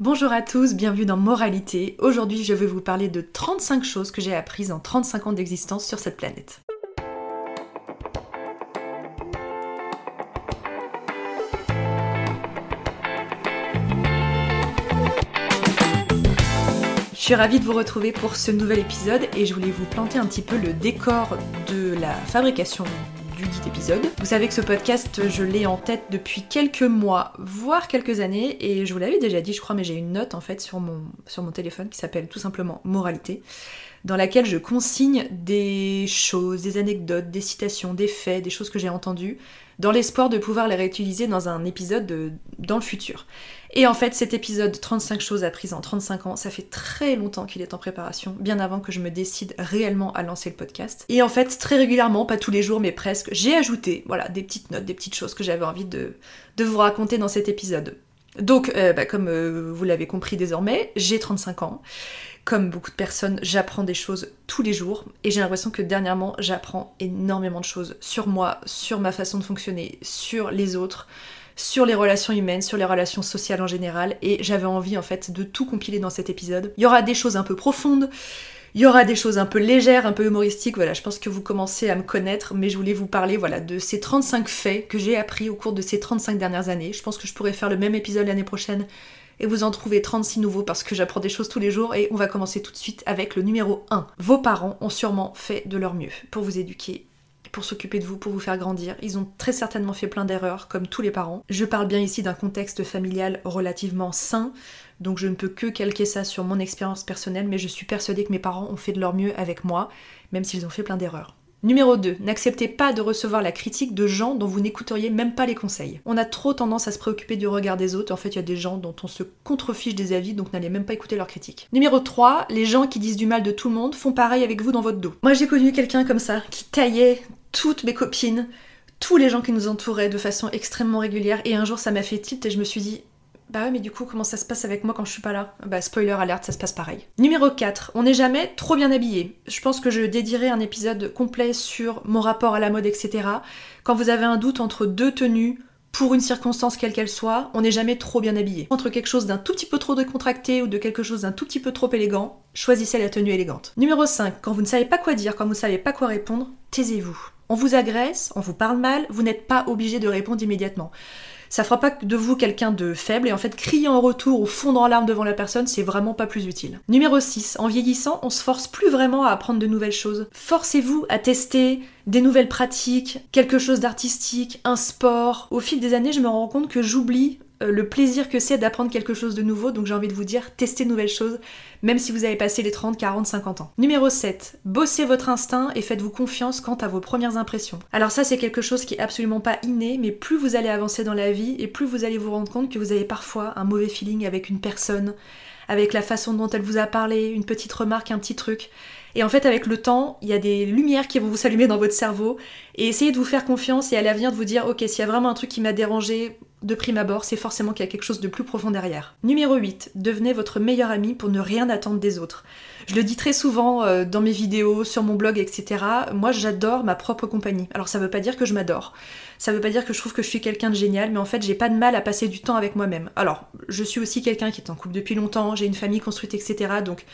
Bonjour à tous, bienvenue dans Moralité. Aujourd'hui, je vais vous parler de 35 choses que j'ai apprises en 35 ans d'existence sur cette planète. Je suis ravie de vous retrouver pour ce nouvel épisode et je voulais vous planter un petit peu le décor de la fabrication dit épisode. Vous savez que ce podcast, je l'ai en tête depuis quelques mois, voire quelques années, et je vous l'avais déjà dit, je crois, mais j'ai une note en fait sur mon, sur mon téléphone qui s'appelle tout simplement Moralité, dans laquelle je consigne des choses, des anecdotes, des citations, des faits, des choses que j'ai entendues, dans l'espoir de pouvoir les réutiliser dans un épisode dans le futur. Et en fait, cet épisode 35 choses apprises en 35 ans, ça fait très longtemps qu'il est en préparation, bien avant que je me décide réellement à lancer le podcast. Et en fait, très régulièrement, pas tous les jours, mais presque, j'ai ajouté, voilà, des petites notes, des petites choses que j'avais envie de, vous raconter dans cet épisode. Donc, euh, bah, comme euh, vous l'avez compris désormais, j'ai 35 ans. Comme beaucoup de personnes, j'apprends des choses tous les jours et j'ai l'impression que dernièrement, j'apprends énormément de choses sur moi, sur ma façon de fonctionner, sur les autres, sur les relations humaines, sur les relations sociales en général, et j'avais envie en fait de tout compiler dans cet épisode. Il y aura des choses un peu profondes, il y aura des choses un peu légères, un peu humoristiques, voilà, je pense que vous commencez à me connaître, mais je voulais vous parler voilà, de ces 35 faits que j'ai appris au cours de ces 35 dernières années. Je pense que je pourrais faire le même épisode l'année prochaine et vous en trouver 36 nouveaux parce que j'apprends des choses tous les jours et on va commencer tout de suite avec le numéro 1. Vos parents ont sûrement fait de leur mieux pour vous éduquer pour s'occuper de vous, pour vous faire grandir. Ils ont très certainement fait plein d'erreurs, comme tous les parents. Je parle bien ici d'un contexte familial relativement sain, donc je ne peux que calquer ça sur mon expérience personnelle, mais je suis persuadée que mes parents ont fait de leur mieux avec moi, même s'ils ont fait plein d'erreurs. Numéro 2. N'acceptez pas de recevoir la critique de gens dont vous n'écouteriez même pas les conseils. On a trop tendance à se préoccuper du regard des autres. En fait, il y a des gens dont on se contrefiche des avis, donc n'allez même pas écouter leurs critiques. Numéro 3. Les gens qui disent du mal de tout le monde font pareil avec vous dans votre dos. Moi, j'ai connu quelqu'un comme ça, qui taillait toutes mes copines, tous les gens qui nous entouraient de façon extrêmement régulière. Et un jour, ça m'a fait tilt et je me suis dit, bah ouais, mais du coup, comment ça se passe avec moi quand je suis pas là? Bah, spoiler alerte, ça se passe pareil. Numéro 4, on n'est jamais trop bien habillé. Je pense que je dédierai un épisode complet sur mon rapport à la mode, etc. Quand vous avez un doute entre deux tenues, pour une circonstance quelle qu'elle soit, on n'est jamais trop bien habillé. Entre quelque chose d'un tout petit peu trop décontracté ou de quelque chose d'un tout petit peu trop élégant, choisissez la tenue élégante. Numéro 5, quand vous ne savez pas quoi dire, quand vous ne savez pas quoi répondre, taisez-vous. On vous agresse, on vous parle mal, vous n'êtes pas obligé de répondre immédiatement ça fera pas de vous quelqu'un de faible et en fait crier en retour ou fondre en larmes devant la personne, c'est vraiment pas plus utile. Numéro 6, en vieillissant, on se force plus vraiment à apprendre de nouvelles choses. Forcez-vous à tester des nouvelles pratiques, quelque chose d'artistique, un sport. Au fil des années, je me rends compte que j'oublie le plaisir que c'est d'apprendre quelque chose de nouveau, donc j'ai envie de vous dire, testez de nouvelles choses, même si vous avez passé les 30, 40, 50 ans. Numéro 7, bossez votre instinct et faites-vous confiance quant à vos premières impressions. Alors ça c'est quelque chose qui est absolument pas inné, mais plus vous allez avancer dans la vie et plus vous allez vous rendre compte que vous avez parfois un mauvais feeling avec une personne, avec la façon dont elle vous a parlé, une petite remarque, un petit truc. Et en fait, avec le temps, il y a des lumières qui vont vous s'allumer dans votre cerveau. Et essayez de vous faire confiance et à l'avenir de vous dire, ok, s'il y a vraiment un truc qui m'a dérangé, de prime abord, c'est forcément qu'il y a quelque chose de plus profond derrière. Numéro 8, devenez votre meilleur ami pour ne rien attendre des autres. Je le dis très souvent euh, dans mes vidéos, sur mon blog, etc. Moi, j'adore ma propre compagnie. Alors, ça veut pas dire que je m'adore. Ça veut pas dire que je trouve que je suis quelqu'un de génial, mais en fait, j'ai pas de mal à passer du temps avec moi-même. Alors, je suis aussi quelqu'un qui est en couple depuis longtemps, j'ai une famille construite, etc. Donc,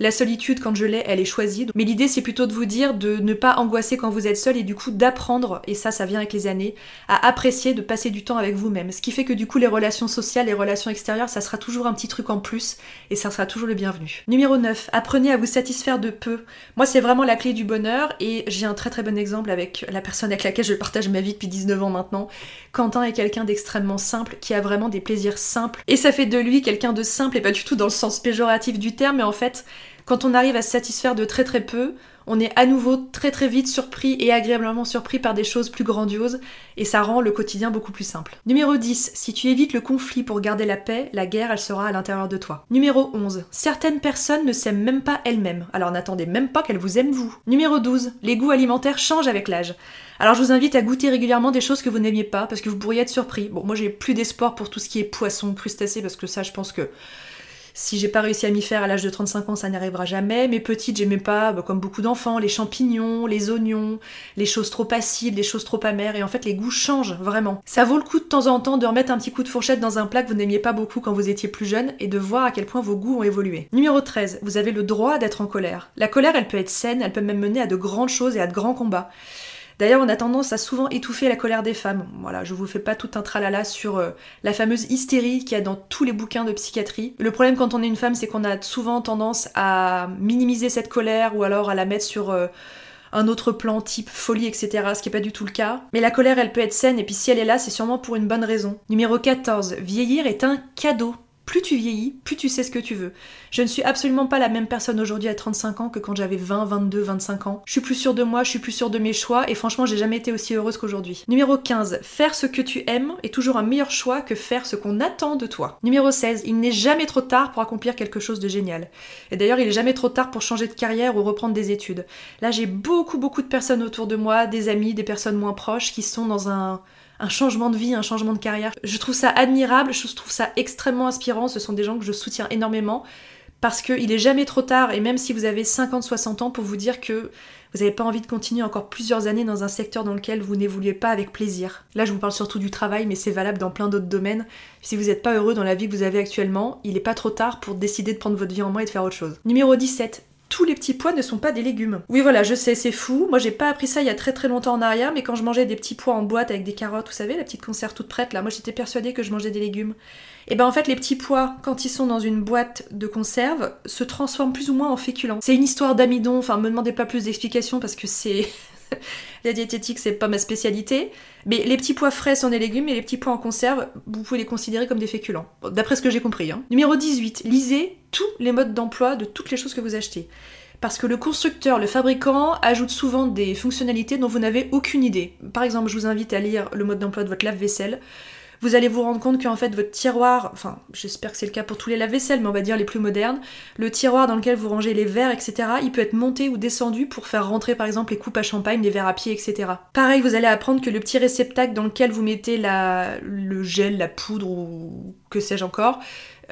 la solitude, quand je l'ai, elle est choisie. Mais l'idée, c'est plutôt de vous dire de ne pas angoisser quand vous êtes seul et du coup d'apprendre, et ça, ça vient avec les années, à apprécier de passer du temps avec vous-même. Ce qui fait que du coup, les relations sociales, les relations extérieures, ça sera toujours un petit truc en plus et ça sera toujours le bienvenu. Numéro 9, apprenez à vous satisfaire de peu. Moi, c'est vraiment la clé du bonheur et j'ai un très très bon exemple avec la personne avec laquelle je partage ma vie depuis 19 ans maintenant. Quentin est quelqu'un d'extrêmement simple qui a vraiment des plaisirs simples et ça fait de lui quelqu'un de simple et pas du tout dans le sens péjoratif du terme, mais en fait, quand on arrive à se satisfaire de très très peu, on est à nouveau très très vite surpris et agréablement surpris par des choses plus grandioses et ça rend le quotidien beaucoup plus simple. Numéro 10. Si tu évites le conflit pour garder la paix, la guerre elle sera à l'intérieur de toi. Numéro 11. Certaines personnes ne s'aiment même pas elles-mêmes, alors n'attendez même pas qu'elles vous aiment vous. Numéro 12. Les goûts alimentaires changent avec l'âge. Alors je vous invite à goûter régulièrement des choses que vous n'aimiez pas parce que vous pourriez être surpris. Bon, moi j'ai plus d'espoir pour tout ce qui est poisson, crustacés parce que ça je pense que si j'ai pas réussi à m'y faire à l'âge de 35 ans, ça n'arrivera jamais. Mes petites, j'aimais pas, bah, comme beaucoup d'enfants, les champignons, les oignons, les choses trop acides, les choses trop amères. Et en fait, les goûts changent vraiment. Ça vaut le coup de temps en temps de remettre un petit coup de fourchette dans un plat que vous n'aimiez pas beaucoup quand vous étiez plus jeune et de voir à quel point vos goûts ont évolué. Numéro 13. Vous avez le droit d'être en colère. La colère, elle peut être saine, elle peut même mener à de grandes choses et à de grands combats. D'ailleurs, on a tendance à souvent étouffer la colère des femmes. Voilà, je vous fais pas tout un tralala sur euh, la fameuse hystérie qu'il y a dans tous les bouquins de psychiatrie. Le problème quand on est une femme, c'est qu'on a souvent tendance à minimiser cette colère ou alors à la mettre sur euh, un autre plan type folie, etc. Ce qui n'est pas du tout le cas. Mais la colère, elle peut être saine, et puis si elle est là, c'est sûrement pour une bonne raison. Numéro 14. Vieillir est un cadeau plus tu vieillis, plus tu sais ce que tu veux. Je ne suis absolument pas la même personne aujourd'hui à 35 ans que quand j'avais 20, 22, 25 ans. Je suis plus sûre de moi, je suis plus sûre de mes choix et franchement, j'ai jamais été aussi heureuse qu'aujourd'hui. Numéro 15, faire ce que tu aimes est toujours un meilleur choix que faire ce qu'on attend de toi. Numéro 16, il n'est jamais trop tard pour accomplir quelque chose de génial. Et d'ailleurs, il est jamais trop tard pour changer de carrière ou reprendre des études. Là, j'ai beaucoup beaucoup de personnes autour de moi, des amis, des personnes moins proches qui sont dans un un changement de vie, un changement de carrière. Je trouve ça admirable, je trouve ça extrêmement inspirant. Ce sont des gens que je soutiens énormément parce qu'il est jamais trop tard, et même si vous avez 50-60 ans, pour vous dire que vous n'avez pas envie de continuer encore plusieurs années dans un secteur dans lequel vous n'évoluez pas avec plaisir. Là, je vous parle surtout du travail, mais c'est valable dans plein d'autres domaines. Si vous n'êtes pas heureux dans la vie que vous avez actuellement, il n'est pas trop tard pour décider de prendre votre vie en main et de faire autre chose. Numéro 17 tous les petits pois ne sont pas des légumes. Oui voilà, je sais, c'est fou. Moi j'ai pas appris ça il y a très très longtemps en arrière, mais quand je mangeais des petits pois en boîte avec des carottes, vous savez, la petite conserve toute prête là, moi j'étais persuadée que je mangeais des légumes. Et ben en fait les petits pois, quand ils sont dans une boîte de conserve, se transforment plus ou moins en féculents. C'est une histoire d'amidon, enfin me demandez pas plus d'explications parce que c'est... la diététique, c'est pas ma spécialité. Mais les petits pois frais sont des légumes et les petits pois en conserve, vous pouvez les considérer comme des féculents. D'après ce que j'ai compris. Hein. Numéro 18. Lisez tous les modes d'emploi de toutes les choses que vous achetez. Parce que le constructeur, le fabricant, ajoute souvent des fonctionnalités dont vous n'avez aucune idée. Par exemple, je vous invite à lire le mode d'emploi de votre lave-vaisselle vous allez vous rendre compte qu'en fait votre tiroir, enfin j'espère que c'est le cas pour tous les lave-vaisselle, mais on va dire les plus modernes, le tiroir dans lequel vous rangez les verres, etc., il peut être monté ou descendu pour faire rentrer par exemple les coupes à champagne, les verres à pied, etc. Pareil, vous allez apprendre que le petit réceptacle dans lequel vous mettez la, le gel, la poudre ou que sais-je encore,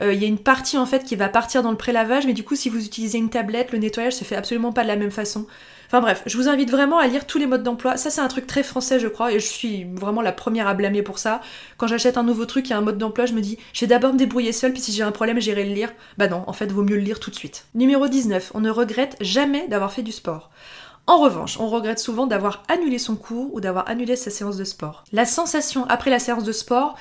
euh, il y a une partie en fait qui va partir dans le pré-lavage, mais du coup si vous utilisez une tablette, le nettoyage se fait absolument pas de la même façon. Enfin bref, je vous invite vraiment à lire tous les modes d'emploi. Ça, c'est un truc très français, je crois, et je suis vraiment la première à blâmer pour ça. Quand j'achète un nouveau truc, a un mode d'emploi, je me dis, je vais d'abord me débrouiller seule, puis si j'ai un problème, j'irai le lire. Bah non, en fait, vaut mieux le lire tout de suite. Numéro 19. On ne regrette jamais d'avoir fait du sport. En revanche, on regrette souvent d'avoir annulé son cours ou d'avoir annulé sa séance de sport. La sensation après la séance de sport,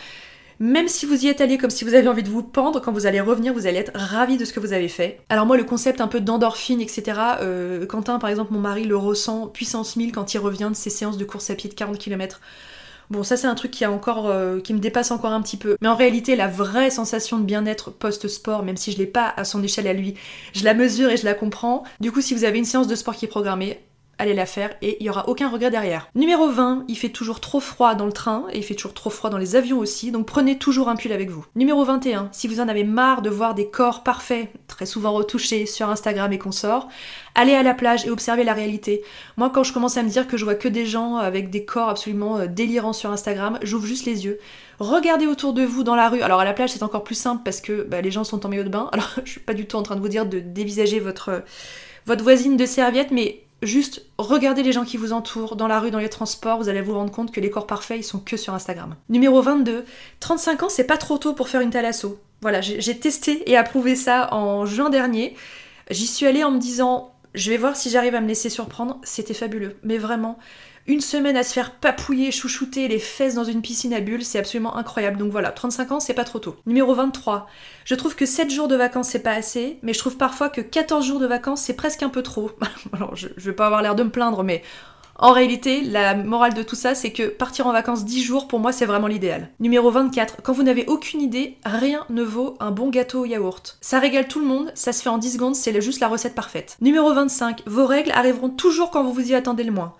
même si vous y êtes allé comme si vous aviez envie de vous pendre, quand vous allez revenir, vous allez être ravi de ce que vous avez fait. Alors moi, le concept un peu d'endorphine, etc., euh, Quentin, par exemple, mon mari, le ressent puissance 1000 quand il revient de ses séances de course à pied de 40 km. Bon, ça c'est un truc euh, qui me dépasse encore un petit peu. Mais en réalité, la vraie sensation de bien-être post-sport, même si je l'ai pas à son échelle à lui, je la mesure et je la comprends. Du coup, si vous avez une séance de sport qui est programmée, allez la faire et il y aura aucun regret derrière. Numéro 20, il fait toujours trop froid dans le train et il fait toujours trop froid dans les avions aussi, donc prenez toujours un pull avec vous. Numéro 21, si vous en avez marre de voir des corps parfaits, très souvent retouchés sur Instagram et consorts, allez à la plage et observez la réalité. Moi, quand je commence à me dire que je vois que des gens avec des corps absolument euh, délirants sur Instagram, j'ouvre juste les yeux. Regardez autour de vous dans la rue. Alors à la plage, c'est encore plus simple parce que bah, les gens sont en maillot de bain. Alors je suis pas du tout en train de vous dire de dévisager votre, votre voisine de serviette, mais Juste regardez les gens qui vous entourent, dans la rue, dans les transports, vous allez vous rendre compte que les corps parfaits, ils sont que sur Instagram. Numéro 22, 35 ans, c'est pas trop tôt pour faire une thalasso. Voilà, j'ai testé et approuvé ça en juin dernier. J'y suis allée en me disant, je vais voir si j'arrive à me laisser surprendre. C'était fabuleux, mais vraiment, une semaine à se faire papouiller, chouchouter les fesses dans une piscine à bulles, c'est absolument incroyable. Donc voilà, 35 ans, c'est pas trop tôt. Numéro 23. Je trouve que 7 jours de vacances, c'est pas assez, mais je trouve parfois que 14 jours de vacances, c'est presque un peu trop. Alors, je, vais pas avoir l'air de me plaindre, mais En réalité, la morale de tout ça, c'est que partir en vacances 10 jours, pour moi, c'est vraiment l'idéal. Numéro 24, quand vous n'avez aucune idée, rien ne vaut un bon gâteau au yaourt. Ça régale tout le monde, ça se fait en 10 secondes, c'est juste la recette parfaite. Numéro 25, vos règles arriveront toujours quand vous vous y attendez le moins.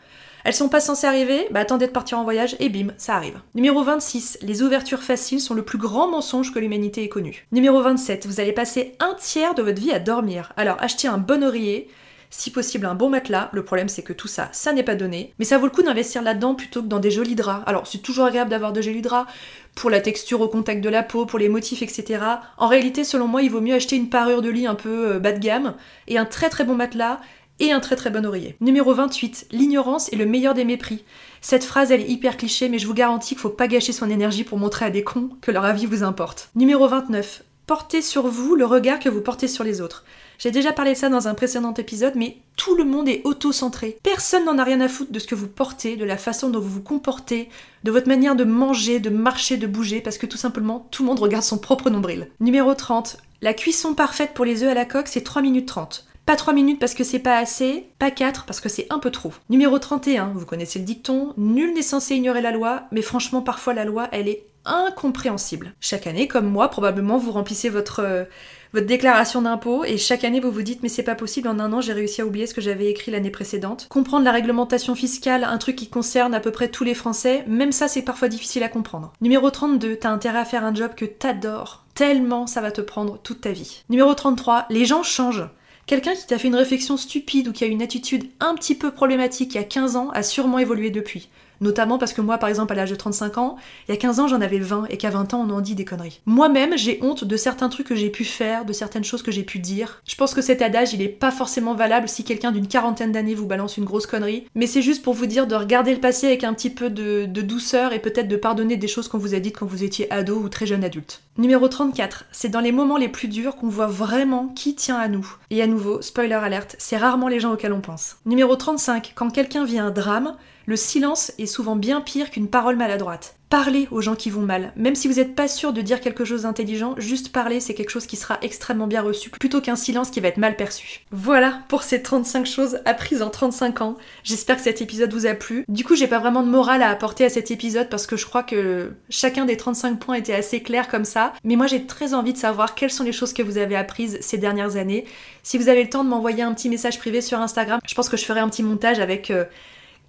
Elles sont pas censées arriver, bah attendez de partir en voyage et bim, ça arrive. Numéro 26, les ouvertures faciles sont le plus grand mensonge que l'humanité ait connu. Numéro 27, vous allez passer un tiers de votre vie à dormir. Alors achetez un bon oreiller, si possible un bon matelas. Le problème c'est que tout ça, ça n'est pas donné. Mais ça vaut le coup d'investir là-dedans plutôt que dans des jolis draps. Alors c'est toujours agréable d'avoir de jolis draps pour la texture au contact de la peau, pour les motifs, etc. En réalité, selon moi, il vaut mieux acheter une parure de lit un peu euh, bas de gamme et un très très bon matelas et un très très bon oreiller. Numéro 28, l'ignorance est le meilleur des mépris. Cette phrase elle est hyper cliché mais je vous garantis qu'il faut pas gâcher son énergie pour montrer à des cons que leur avis vous importe. Numéro 29, portez sur vous le regard que vous portez sur les autres. J'ai déjà parlé de ça dans un précédent épisode, mais tout le monde est auto-centré. Personne n'en a rien à foutre de ce que vous portez, de la façon dont vous vous comportez, de votre manière de manger, de marcher, de bouger, parce que tout simplement, tout le monde regarde son propre nombril. Numéro 30. La cuisson parfaite pour les œufs à la coque, c'est 3 minutes 30. Pas 3 minutes parce que c'est pas assez, pas 4 parce que c'est un peu trop. Numéro 31, vous connaissez le dicton, nul n'est censé ignorer la loi, mais franchement parfois la loi elle est incompréhensible. Chaque année, comme moi, probablement vous remplissez votre, euh, votre déclaration d'impôt et chaque année vous vous dites mais c'est pas possible, en un an j'ai réussi à oublier ce que j'avais écrit l'année précédente. Comprendre la réglementation fiscale, un truc qui concerne à peu près tous les Français, même ça c'est parfois difficile à comprendre. Numéro 32, t'as intérêt à faire un job que t'adores, tellement ça va te prendre toute ta vie. Numéro 33, les gens changent. Quelqu'un qui t'a fait une réflexion stupide ou qui a une attitude un petit peu problématique il y a 15 ans a sûrement évolué depuis. Notamment parce que moi, par exemple, à l'âge de 35 ans, il y a 15 ans, j'en avais 20 et qu'à 20 ans, on en dit des conneries. Moi-même, j'ai honte de certains trucs que j'ai pu faire, de certaines choses que j'ai pu dire. Je pense que cet adage, il est pas forcément valable si quelqu'un d'une quarantaine d'années vous balance une grosse connerie, mais c'est juste pour vous dire de regarder le passé avec un petit peu de, de douceur et peut-être de pardonner des choses qu'on vous a dites quand vous étiez ado ou très jeune adulte. Numéro 34, c'est dans les moments les plus durs qu'on voit vraiment qui tient à nous. Et à nouveau, spoiler alerte, c'est rarement les gens auxquels on pense. Numéro 35, quand quelqu'un vit un drame, le silence est souvent bien pire qu'une parole maladroite. Parlez aux gens qui vont mal. Même si vous n'êtes pas sûr de dire quelque chose d'intelligent, juste parler, c'est quelque chose qui sera extrêmement bien reçu, plutôt qu'un silence qui va être mal perçu. Voilà pour ces 35 choses apprises en 35 ans. J'espère que cet épisode vous a plu. Du coup, j'ai pas vraiment de morale à apporter à cet épisode parce que je crois que chacun des 35 points était assez clair comme ça. Mais moi, j'ai très envie de savoir quelles sont les choses que vous avez apprises ces dernières années. Si vous avez le temps de m'envoyer un petit message privé sur Instagram, je pense que je ferai un petit montage avec... Euh,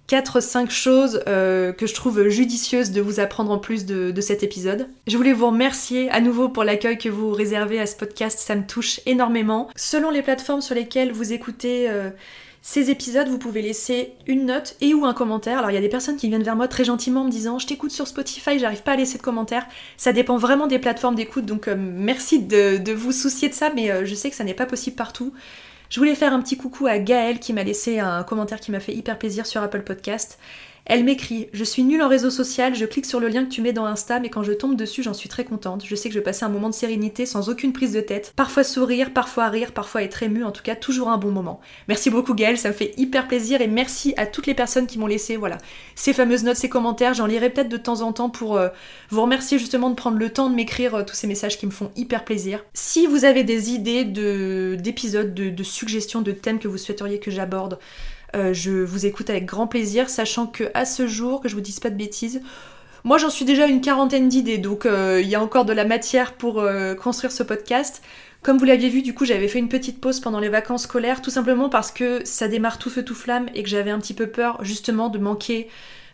4-5 choses euh, que je trouve judicieuses de vous apprendre en plus de, cet épisode. Je voulais vous remercier à nouveau pour l'accueil que vous réservez à ce podcast, ça me touche énormément. Selon les plateformes sur lesquelles vous écoutez euh, ces épisodes, vous pouvez laisser une note et ou un commentaire. Alors il y a des personnes qui viennent vers moi très gentiment en me disant je t'écoute sur Spotify, j'arrive pas à laisser de commentaires. Ça dépend vraiment des plateformes d'écoute, donc euh, merci de, de, vous soucier de ça, mais je sais que ça n'est pas possible partout. Je voulais faire un petit coucou à Gaëlle qui m'a laissé un commentaire qui m'a fait hyper plaisir sur Apple Podcast. Elle m'écrit Je suis nulle en réseau social, je clique sur le lien que tu mets dans Insta, mais quand je tombe dessus, j'en suis très contente. Je sais que je vais un moment de sérénité sans aucune prise de tête. Parfois sourire, parfois rire, parfois être ému, en tout cas, toujours un bon moment. Merci beaucoup, Gaëlle, ça me fait hyper plaisir et merci à toutes les personnes qui m'ont laissé, voilà, ces fameuses notes, ces commentaires. J'en lirai peut-être de temps en temps pour euh, vous remercier justement de prendre le temps de m'écrire euh, tous ces messages qui me font hyper plaisir. Si vous avez des idées d'épisodes, de, de suggestions, de thèmes que vous souhaiteriez que j'aborde, euh, je vous écoute avec grand plaisir, sachant que à ce jour, que je vous dise pas de bêtises, moi j'en suis déjà une quarantaine d'idées, donc euh, il y a encore de la matière pour euh, construire ce podcast. Comme vous l'aviez vu, du coup, j'avais fait une petite pause pendant les vacances scolaires, tout simplement parce que ça démarre tout feu tout flamme et que j'avais un petit peu peur justement de manquer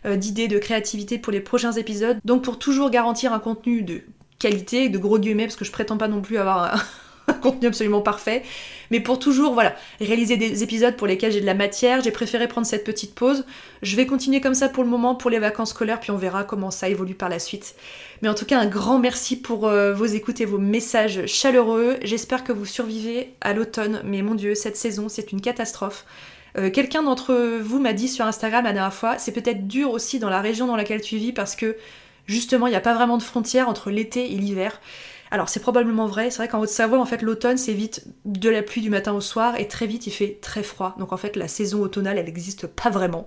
d'idées, de créativité pour les prochains épisodes. Donc pour toujours garantir un contenu de qualité, de gros guillemets, parce que je prétends pas non plus avoir contenu absolument parfait. Mais pour toujours, voilà, réaliser des épisodes pour lesquels j'ai de la matière, j'ai préféré prendre cette petite pause. Je vais continuer comme ça pour le moment, pour les vacances scolaires, puis on verra comment ça évolue par la suite. Mais en tout cas, un grand merci pour euh, vos écoutes et vos messages chaleureux. J'espère que vous survivez à l'automne, mais mon dieu, cette saison, c'est une catastrophe. Euh, quelqu'un d'entre vous m'a dit sur Instagram la dernière fois, c'est peut-être dur aussi dans la région dans laquelle tu vis parce que justement, il n'y a pas vraiment de frontière entre l'été et l'hiver. Alors c'est probablement vrai, c'est vrai qu'en Haute-Savoie, en fait, l'automne c'est vite de la pluie du matin au soir et très vite il fait très froid. Donc en fait, la saison automnale elle n'existe pas vraiment.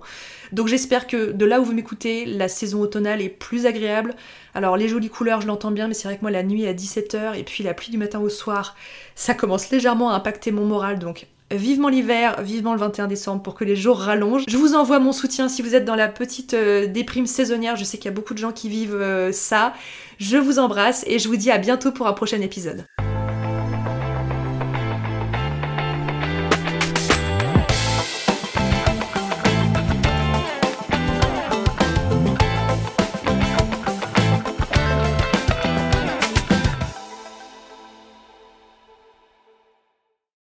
Donc j'espère que de là où vous m'écoutez, la saison automnale est plus agréable. Alors les jolies couleurs, je l'entends bien, mais c'est vrai que moi la nuit à 17h et puis la pluie du matin au soir, ça commence légèrement à impacter mon moral. Donc Vivement l'hiver, vivement le 21 décembre pour que les jours rallongent. Je vous envoie mon soutien si vous êtes dans la petite euh, déprime saisonnière. Je sais qu'il y a beaucoup de gens qui vivent euh, ça. Je vous embrasse et je vous dis à bientôt pour un prochain épisode.